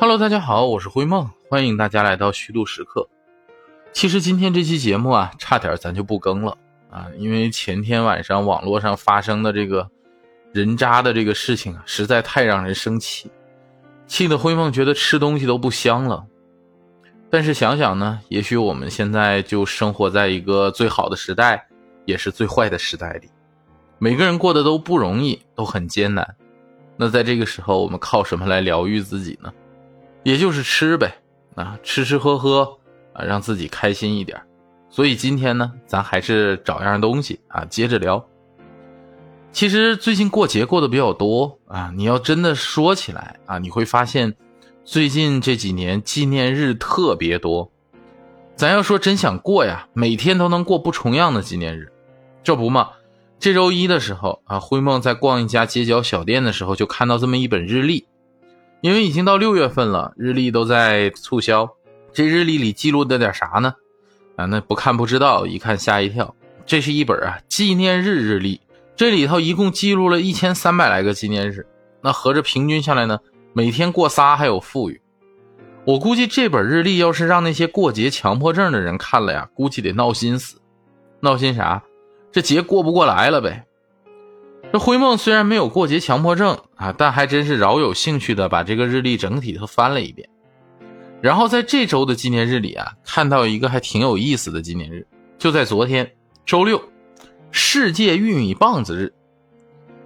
Hello，大家好，我是灰梦，欢迎大家来到虚度时刻。其实今天这期节目啊，差点咱就不更了啊，因为前天晚上网络上发生的这个人渣的这个事情啊，实在太让人生气，气得灰梦觉得吃东西都不香了。但是想想呢，也许我们现在就生活在一个最好的时代，也是最坏的时代里，每个人过得都不容易，都很艰难。那在这个时候，我们靠什么来疗愈自己呢？也就是吃呗，啊，吃吃喝喝，啊，让自己开心一点。所以今天呢，咱还是找样东西啊，接着聊。其实最近过节过得比较多啊，你要真的说起来啊，你会发现最近这几年纪念日特别多。咱要说真想过呀，每天都能过不重样的纪念日，这不嘛？这周一的时候啊，灰梦在逛一家街角小店的时候，就看到这么一本日历。因为已经到六月份了，日历都在促销。这日历里记录的点啥呢？啊，那不看不知道，一看吓一跳。这是一本啊纪念日日历，这里头一共记录了一千三百来个纪念日。那合着平均下来呢，每天过仨还有富裕。我估计这本日历要是让那些过节强迫症的人看了呀，估计得闹心死。闹心啥？这节过不过来了呗。这灰梦虽然没有过节强迫症啊，但还真是饶有兴趣的把这个日历整体都翻了一遍。然后在这周的纪念日里啊，看到一个还挺有意思的纪念日，就在昨天周六，世界玉米棒子日。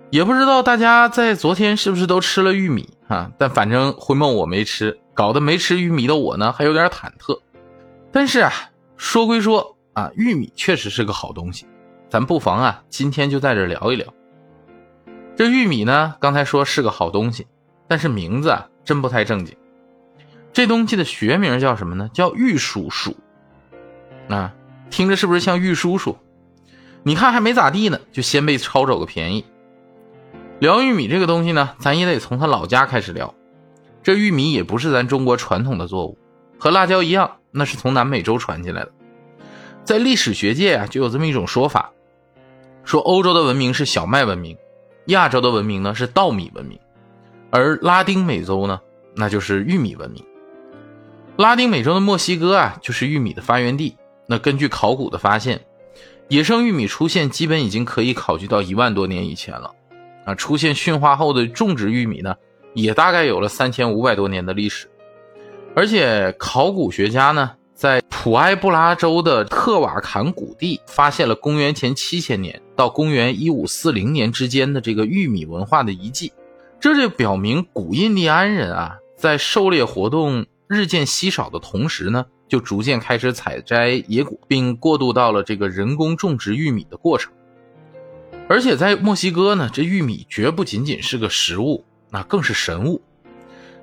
也不知道大家在昨天是不是都吃了玉米啊？但反正灰梦我没吃，搞得没吃玉米的我呢还有点忐忑。但是啊，说归说啊，玉米确实是个好东西，咱不妨啊今天就在这聊一聊。这玉米呢？刚才说是个好东西，但是名字啊真不太正经。这东西的学名叫什么呢？叫玉蜀黍。啊，听着是不是像玉叔叔？你看还没咋地呢，就先被抄走个便宜。聊玉米这个东西呢，咱也得从他老家开始聊。这玉米也不是咱中国传统的作物，和辣椒一样，那是从南美洲传进来的。在历史学界啊，就有这么一种说法，说欧洲的文明是小麦文明。亚洲的文明呢是稻米文明，而拉丁美洲呢那就是玉米文明。拉丁美洲的墨西哥啊就是玉米的发源地。那根据考古的发现，野生玉米出现基本已经可以考据到一万多年以前了。啊，出现驯化后的种植玉米呢也大概有了三千五百多年的历史。而且考古学家呢。在普埃布拉州的特瓦坎谷地，发现了公元前七千年到公元一五四零年之间的这个玉米文化的遗迹，这就表明古印第安人啊，在狩猎活动日渐稀少的同时呢，就逐渐开始采摘野果，并过渡到了这个人工种植玉米的过程。而且在墨西哥呢，这玉米绝不仅仅是个食物，那更是神物。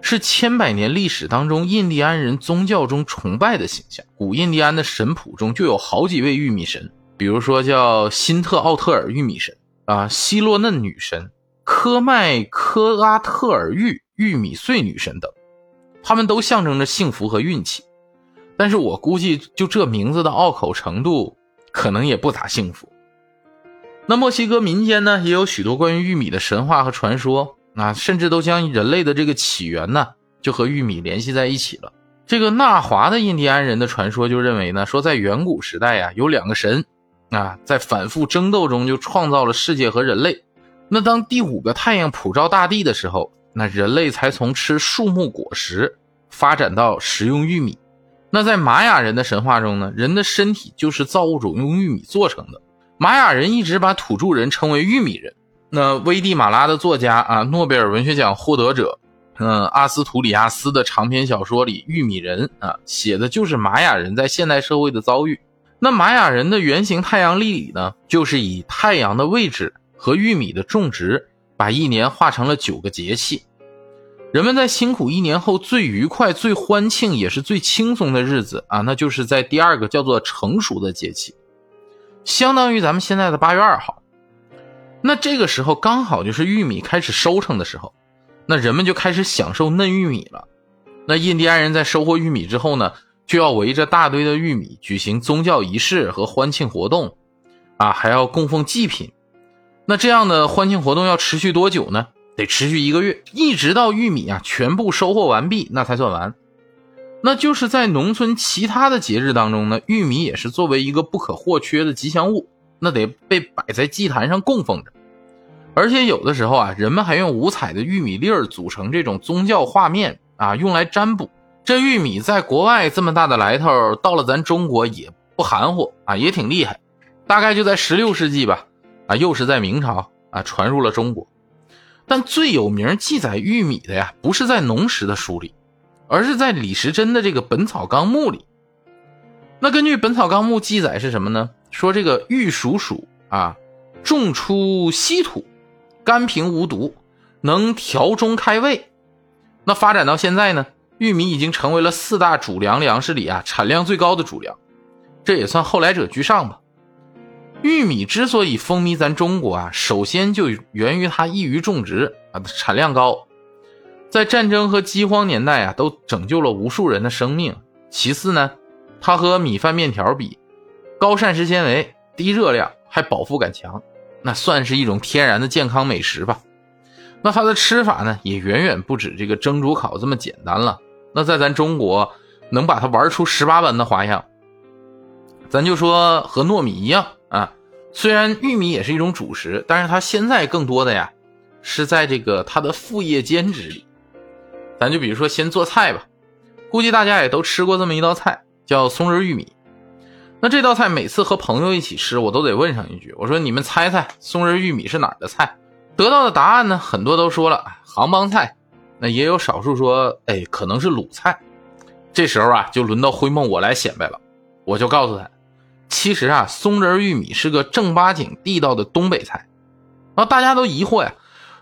是千百年历史当中印第安人宗教中崇拜的形象。古印第安的神谱中就有好几位玉米神，比如说叫辛特奥特尔玉米神啊，希洛嫩女神、科麦科阿特尔玉玉米穗女神等，他们都象征着幸福和运气。但是我估计，就这名字的拗口程度，可能也不咋幸福。那墨西哥民间呢，也有许多关于玉米的神话和传说。啊，甚至都将人类的这个起源呢，就和玉米联系在一起了。这个纳华的印第安人的传说就认为呢，说在远古时代呀，有两个神，啊，在反复争斗中就创造了世界和人类。那当第五个太阳普照大地的时候，那人类才从吃树木果实发展到食用玉米。那在玛雅人的神话中呢，人的身体就是造物主用玉米做成的。玛雅人一直把土著人称为玉米人。那危地马拉的作家啊，诺贝尔文学奖获得者，嗯，阿斯图里亚斯的长篇小说里《玉米人》啊，写的就是玛雅人在现代社会的遭遇。那玛雅人的圆形太阳历里呢，就是以太阳的位置和玉米的种植，把一年画成了九个节气。人们在辛苦一年后最愉快、最欢庆，也是最轻松的日子啊，那就是在第二个叫做成熟的节气，相当于咱们现在的八月二号。那这个时候刚好就是玉米开始收成的时候，那人们就开始享受嫩玉米了。那印第安人在收获玉米之后呢，就要围着大堆的玉米举行宗教仪式和欢庆活动，啊，还要供奉祭品。那这样的欢庆活动要持续多久呢？得持续一个月，一直到玉米啊全部收获完毕，那才算完。那就是在农村其他的节日当中呢，玉米也是作为一个不可或缺的吉祥物，那得被摆在祭坛上供奉着。而且有的时候啊，人们还用五彩的玉米粒儿组成这种宗教画面啊，用来占卜。这玉米在国外这么大的来头，到了咱中国也不含糊啊，也挺厉害。大概就在十六世纪吧，啊，又是在明朝啊，传入了中国。但最有名记载玉米的呀，不是在农时的书里。而是在李时珍的这个《本草纲目》里，那根据《本草纲目》记载是什么呢？说这个玉蜀黍啊，种出稀土，甘平无毒，能调中开胃。那发展到现在呢，玉米已经成为了四大主粮粮食里啊产量最高的主粮，这也算后来者居上吧。玉米之所以风靡咱中国啊，首先就源于它易于种植啊，产量高。在战争和饥荒年代啊，都拯救了无数人的生命。其次呢，它和米饭面条比，高膳食纤维、低热量，还饱腹感强，那算是一种天然的健康美食吧。那它的吃法呢，也远远不止这个蒸、煮、烤这么简单了。那在咱中国，能把它玩出十八般的花样。咱就说和糯米一样啊，虽然玉米也是一种主食，但是它现在更多的呀，是在这个它的副业兼职里。咱就比如说先做菜吧，估计大家也都吃过这么一道菜，叫松仁玉米。那这道菜每次和朋友一起吃，我都得问上一句：“我说你们猜猜松仁玉米是哪儿的菜？”得到的答案呢，很多都说了杭帮菜，那也有少数说：“哎，可能是鲁菜。”这时候啊，就轮到灰梦我来显摆了，我就告诉他，其实啊，松仁玉米是个正八经地道的东北菜。然后大家都疑惑呀。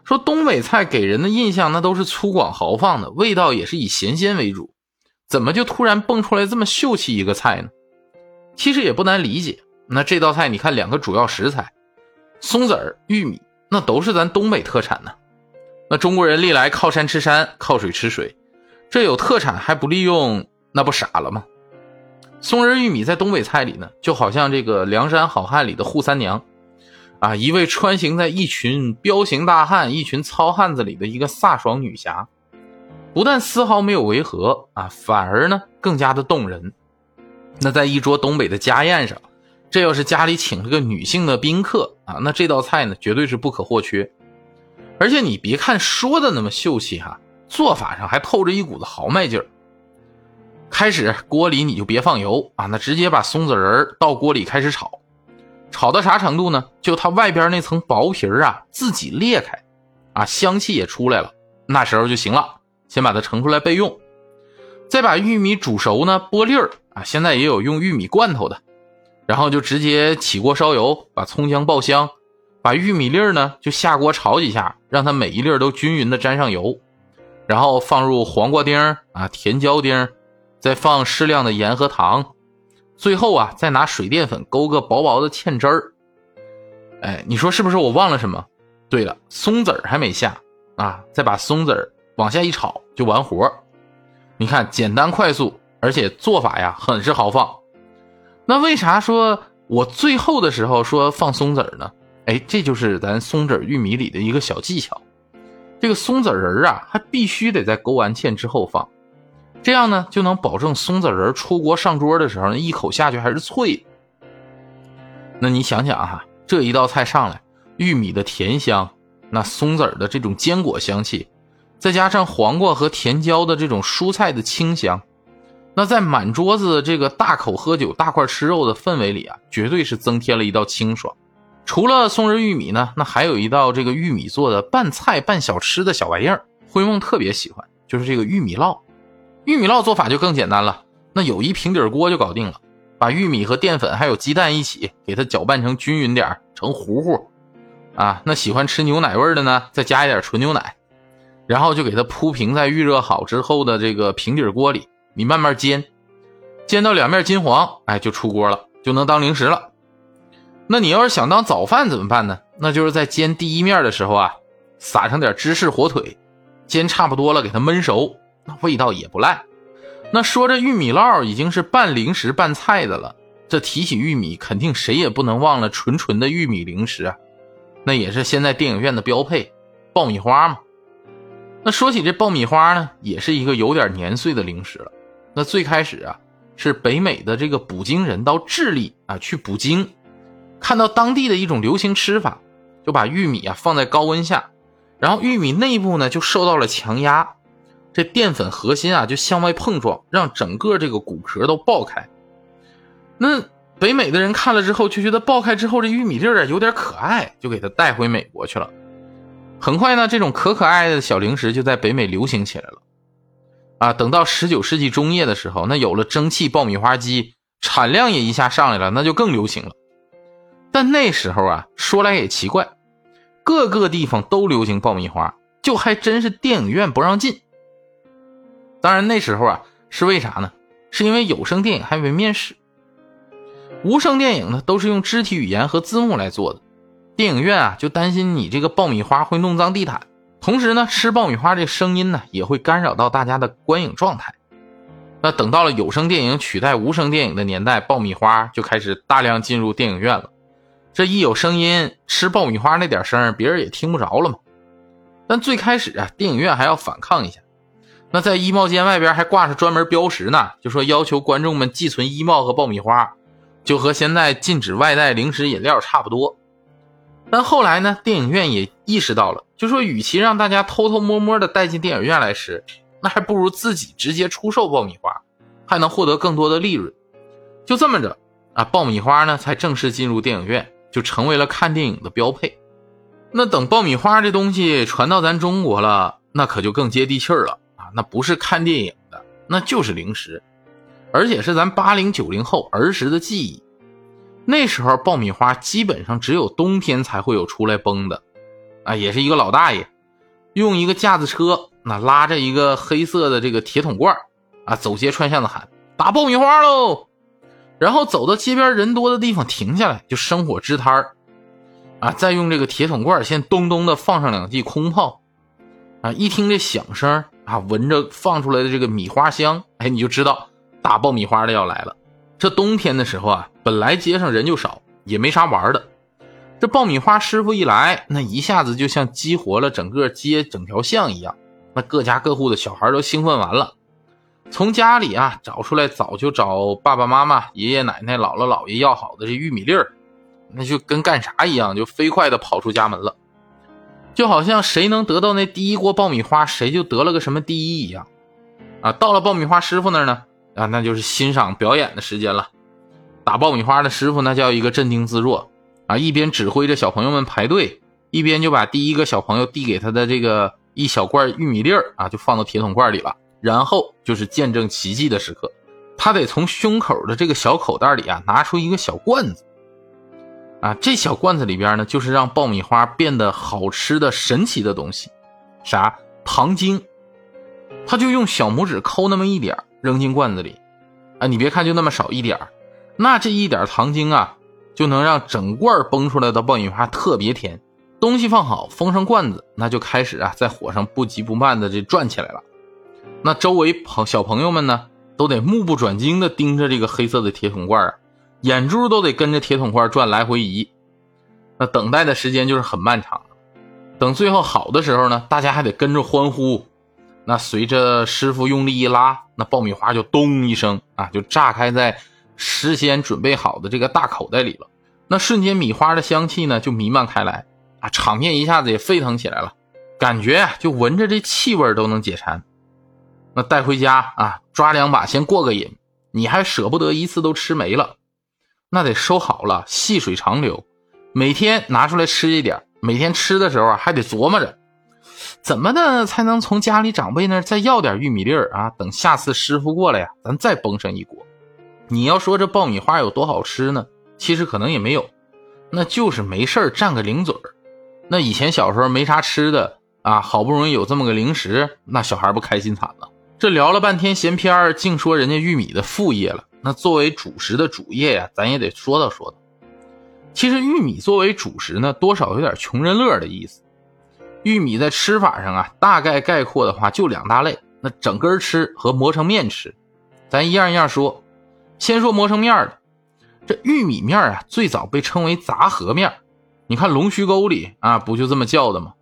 说东北菜给人的印象那都是粗犷豪放的，味道也是以咸鲜为主，怎么就突然蹦出来这么秀气一个菜呢？其实也不难理解，那这道菜你看两个主要食材，松子儿、玉米，那都是咱东北特产呢。那中国人历来靠山吃山，靠水吃水，这有特产还不利用，那不傻了吗？松仁玉米在东北菜里呢，就好像这个梁山好汉里的扈三娘。啊，一位穿行在一群彪形大汉、一群糙汉子里的一个飒爽女侠，不但丝毫没有违和啊，反而呢更加的动人。那在一桌东北的家宴上，这要是家里请了个女性的宾客啊，那这道菜呢绝对是不可或缺。而且你别看说的那么秀气哈，做法上还透着一股子豪迈劲儿。开始锅里你就别放油啊，那直接把松子仁到锅里开始炒。炒到啥程度呢？就它外边那层薄皮儿啊，自己裂开，啊，香气也出来了，那时候就行了。先把它盛出来备用，再把玉米煮熟呢，剥粒儿啊。现在也有用玉米罐头的，然后就直接起锅烧油，把葱姜爆香，把玉米粒儿呢就下锅炒几下，让它每一粒都均匀的沾上油，然后放入黄瓜丁儿啊、甜椒丁儿，再放适量的盐和糖。最后啊，再拿水淀粉勾个薄薄的芡汁儿。哎，你说是不是我忘了什么？对了，松子儿还没下啊，再把松子儿往下一炒就完活儿你看，简单快速，而且做法呀很是豪放。那为啥说我最后的时候说放松子儿呢？哎，这就是咱松子玉米里的一个小技巧。这个松子仁儿啊，还必须得在勾完芡之后放。这样呢，就能保证松子仁出锅上桌的时候，一口下去还是脆。那你想想哈，这一道菜上来，玉米的甜香，那松子的这种坚果香气，再加上黄瓜和甜椒的这种蔬菜的清香，那在满桌子这个大口喝酒、大块吃肉的氛围里啊，绝对是增添了一道清爽。除了松仁玉米呢，那还有一道这个玉米做的拌菜拌小吃的小玩意儿，灰梦特别喜欢，就是这个玉米烙。玉米烙做法就更简单了，那有一平底锅就搞定了，把玉米和淀粉还有鸡蛋一起给它搅拌成均匀点成糊糊，啊，那喜欢吃牛奶味的呢，再加一点纯牛奶，然后就给它铺平在预热好之后的这个平底锅里，你慢慢煎，煎到两面金黄，哎，就出锅了，就能当零食了。那你要是想当早饭怎么办呢？那就是在煎第一面的时候啊，撒上点芝士火腿，煎差不多了，给它焖熟。那味道也不赖。那说这玉米烙已经是拌零食拌菜的了，这提起玉米，肯定谁也不能忘了纯纯的玉米零食啊。那也是现在电影院的标配。爆米花嘛。那说起这爆米花呢，也是一个有点年岁的零食了。那最开始啊，是北美的这个捕鲸人到智利啊去捕鲸，看到当地的一种流行吃法，就把玉米啊放在高温下，然后玉米内部呢就受到了强压，这淀粉核心啊就向外碰撞，让整个这个骨壳都爆开。那北美的人看了之后就觉得爆开之后这玉米粒儿啊有点可爱，就给它带回美国去了。很快呢，这种可可爱的小零食就在北美流行起来了。啊，等到十九世纪中叶的时候，那有了蒸汽爆米花机，产量也一下上来了，那就更流行了。但那时候啊，说来也奇怪，各个地方都流行爆米花，就还真是电影院不让进。当然那时候啊，是为啥呢？是因为有声电影还没面世，无声电影呢都是用肢体语言和字幕来做的。电影院啊，就担心你这个爆米花会弄脏地毯，同时呢，吃爆米花这声音呢，也会干扰到大家的观影状态。那等到了有声电影取代无声电影的年代，爆米花就开始大量进入电影院了。这一有声音，吃爆米花那点声，别人也听不着了嘛。但最开始啊，电影院还要反抗一下，那在衣帽间外边还挂着专门标识呢，就说要求观众们寄存衣帽和爆米花，就和现在禁止外带零食饮料差不多。但后来呢，电影院也意识到了，就说与其让大家偷偷摸摸的带进电影院来吃，那还不如自己直接出售爆米花，还能获得更多的利润。就这么着啊，爆米花呢才正式进入电影院，就成为了看电影的标配。那等爆米花这东西传到咱中国了，那可就更接地气儿了啊！那不是看电影的，那就是零食，而且是咱八零九零后儿时的记忆。那时候爆米花基本上只有冬天才会有出来崩的，啊，也是一个老大爷，用一个架子车，那拉着一个黑色的这个铁桶罐，啊，走街串巷的喊打爆米花喽，然后走到街边人多的地方停下来就生火支摊儿，啊，再用这个铁桶罐先咚咚的放上两记空炮，啊，一听这响声啊，闻着放出来的这个米花香，哎，你就知道打爆米花的要来了。这冬天的时候啊，本来街上人就少，也没啥玩的。这爆米花师傅一来，那一下子就像激活了整个街、整条巷一样。那各家各户的小孩都兴奋完了，从家里啊找出来早就找爸爸妈妈、爷爷奶奶、姥姥姥爷要好的这玉米粒儿，那就跟干啥一样，就飞快的跑出家门了，就好像谁能得到那第一锅爆米花，谁就得了个什么第一一样。啊，到了爆米花师傅那儿呢。啊，那就是欣赏表演的时间了。打爆米花的师傅那叫一个镇定自若啊，一边指挥着小朋友们排队，一边就把第一个小朋友递给他的这个一小罐玉米粒儿啊，就放到铁桶罐里了。然后就是见证奇迹的时刻，他得从胸口的这个小口袋里啊拿出一个小罐子啊，这小罐子里边呢就是让爆米花变得好吃的神奇的东西，啥糖精，他就用小拇指抠那么一点儿。扔进罐子里，啊，你别看就那么少一点儿那这一点糖精啊，就能让整罐崩出来的爆米花特别甜。东西放好，封上罐子，那就开始啊，在火上不急不慢的这转起来了。那周围朋小朋友们呢，都得目不转睛的盯着这个黑色的铁桶罐啊，眼珠都得跟着铁桶罐转来回移。那等待的时间就是很漫长。等最后好的时候呢，大家还得跟着欢呼。那随着师傅用力一拉，那爆米花就咚一声啊，就炸开在事先准备好的这个大口袋里了。那瞬间米花的香气呢就弥漫开来啊，场面一下子也沸腾起来了，感觉就闻着这气味都能解馋。那带回家啊，抓两把先过个瘾，你还舍不得一次都吃没了，那得收好了，细水长流，每天拿出来吃一点，每天吃的时候啊还得琢磨着。怎么的才能从家里长辈那再要点玉米粒儿啊？等下次师傅过来呀，咱再崩上一锅。你要说这爆米花有多好吃呢？其实可能也没有，那就是没事儿占个零嘴儿。那以前小时候没啥吃的啊，好不容易有这么个零食，那小孩不开心惨了。这聊了半天闲篇儿，净说人家玉米的副业了。那作为主食的主业呀，咱也得说道说道。其实玉米作为主食呢，多少有点穷人乐的意思。玉米在吃法上啊，大概概括的话就两大类，那整根吃和磨成面吃。咱一样一样说，先说磨成面的。这玉米面啊，最早被称为杂合面。你看龙须沟里啊，不就这么叫的吗？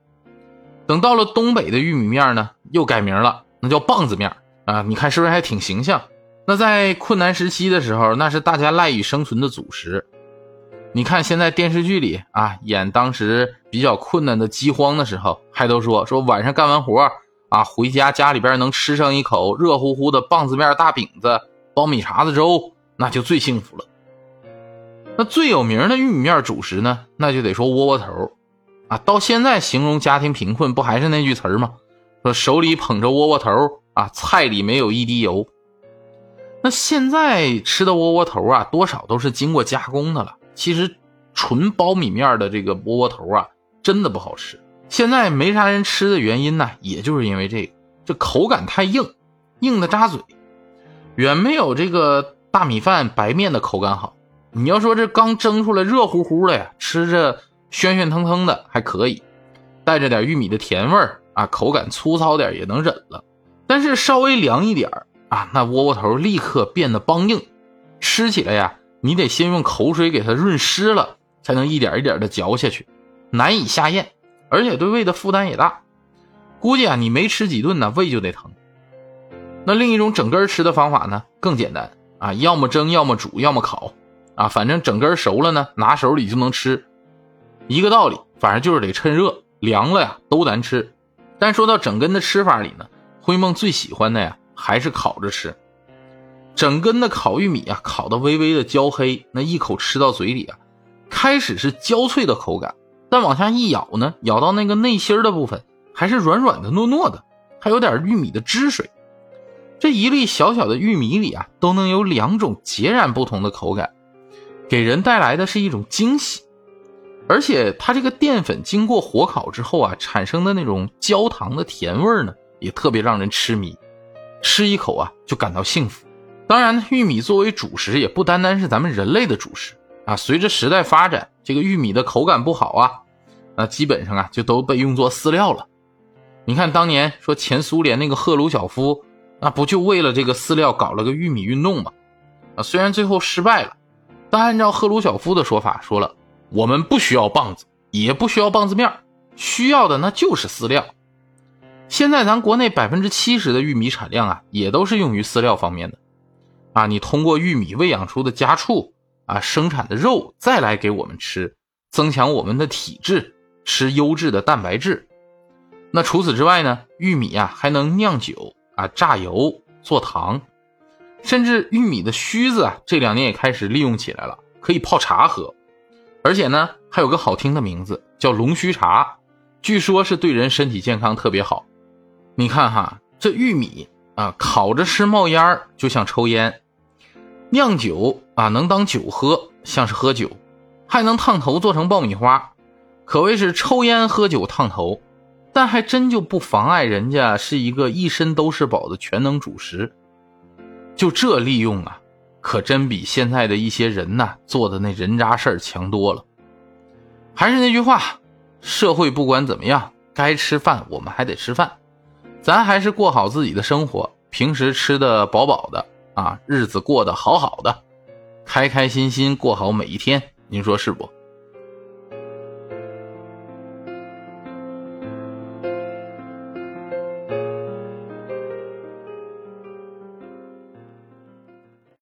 等到了东北的玉米面呢，又改名了，那叫棒子面啊。你看是不是还挺形象？那在困难时期的时候，那是大家赖以生存的主食。你看现在电视剧里啊，演当时比较困难的饥荒的时候，还都说说晚上干完活啊，回家家里边能吃上一口热乎乎的棒子面大饼子、苞米碴子粥，那就最幸福了。那最有名的玉米面主食呢，那就得说窝窝头。啊，到现在形容家庭贫困不还是那句词儿吗？说手里捧着窝窝头啊，菜里没有一滴油。那现在吃的窝窝头啊，多少都是经过加工的了。其实纯苞米面的这个窝窝头啊，真的不好吃。现在没啥人吃的原因呢，也就是因为这个，这口感太硬，硬的扎嘴，远没有这个大米饭白面的口感好。你要说这刚蒸出来热乎乎的呀，吃着。暄暄腾腾的还可以，带着点玉米的甜味儿啊，口感粗糙点也能忍了。但是稍微凉一点啊，那窝窝头立刻变得梆硬，吃起来呀，你得先用口水给它润湿了，才能一点一点的嚼下去，难以下咽，而且对胃的负担也大。估计啊，你没吃几顿呢，胃就得疼。那另一种整根吃的方法呢，更简单啊，要么蒸，要么煮，要么烤啊，反正整根熟了呢，拿手里就能吃。一个道理，反正就是得趁热，凉了呀都难吃。但说到整根的吃法里呢，灰梦最喜欢的呀还是烤着吃。整根的烤玉米啊，烤的微微的焦黑，那一口吃到嘴里啊，开始是焦脆的口感，但往下一咬呢，咬到那个内心的部分还是软软的、糯糯的，还有点玉米的汁水。这一粒小小的玉米里啊，都能有两种截然不同的口感，给人带来的是一种惊喜。而且它这个淀粉经过火烤之后啊，产生的那种焦糖的甜味呢，也特别让人痴迷，吃一口啊就感到幸福。当然呢，玉米作为主食也不单单是咱们人类的主食啊。随着时代发展，这个玉米的口感不好啊，那基本上啊就都被用作饲料了。你看当年说前苏联那个赫鲁晓夫，那不就为了这个饲料搞了个玉米运动吗？啊，虽然最后失败了，但按照赫鲁晓夫的说法说了。我们不需要棒子，也不需要棒子面需要的那就是饲料。现在咱国内百分之七十的玉米产量啊，也都是用于饲料方面的。啊，你通过玉米喂养出的家畜啊，生产的肉再来给我们吃，增强我们的体质，吃优质的蛋白质。那除此之外呢，玉米啊还能酿酒啊，榨油做糖，甚至玉米的须子啊，这两年也开始利用起来了，可以泡茶喝。而且呢，还有个好听的名字叫龙须茶，据说是对人身体健康特别好。你看哈，这玉米啊，烤着吃冒烟儿，就像抽烟；酿酒啊，能当酒喝，像是喝酒；还能烫头做成爆米花，可谓是抽烟喝酒烫头。但还真就不妨碍人家是一个一身都是宝的全能主食。就这利用啊！可真比现在的一些人呐做的那人渣事儿强多了。还是那句话，社会不管怎么样，该吃饭我们还得吃饭，咱还是过好自己的生活，平时吃的饱饱的啊，日子过得好好的，开开心心过好每一天。您说是不？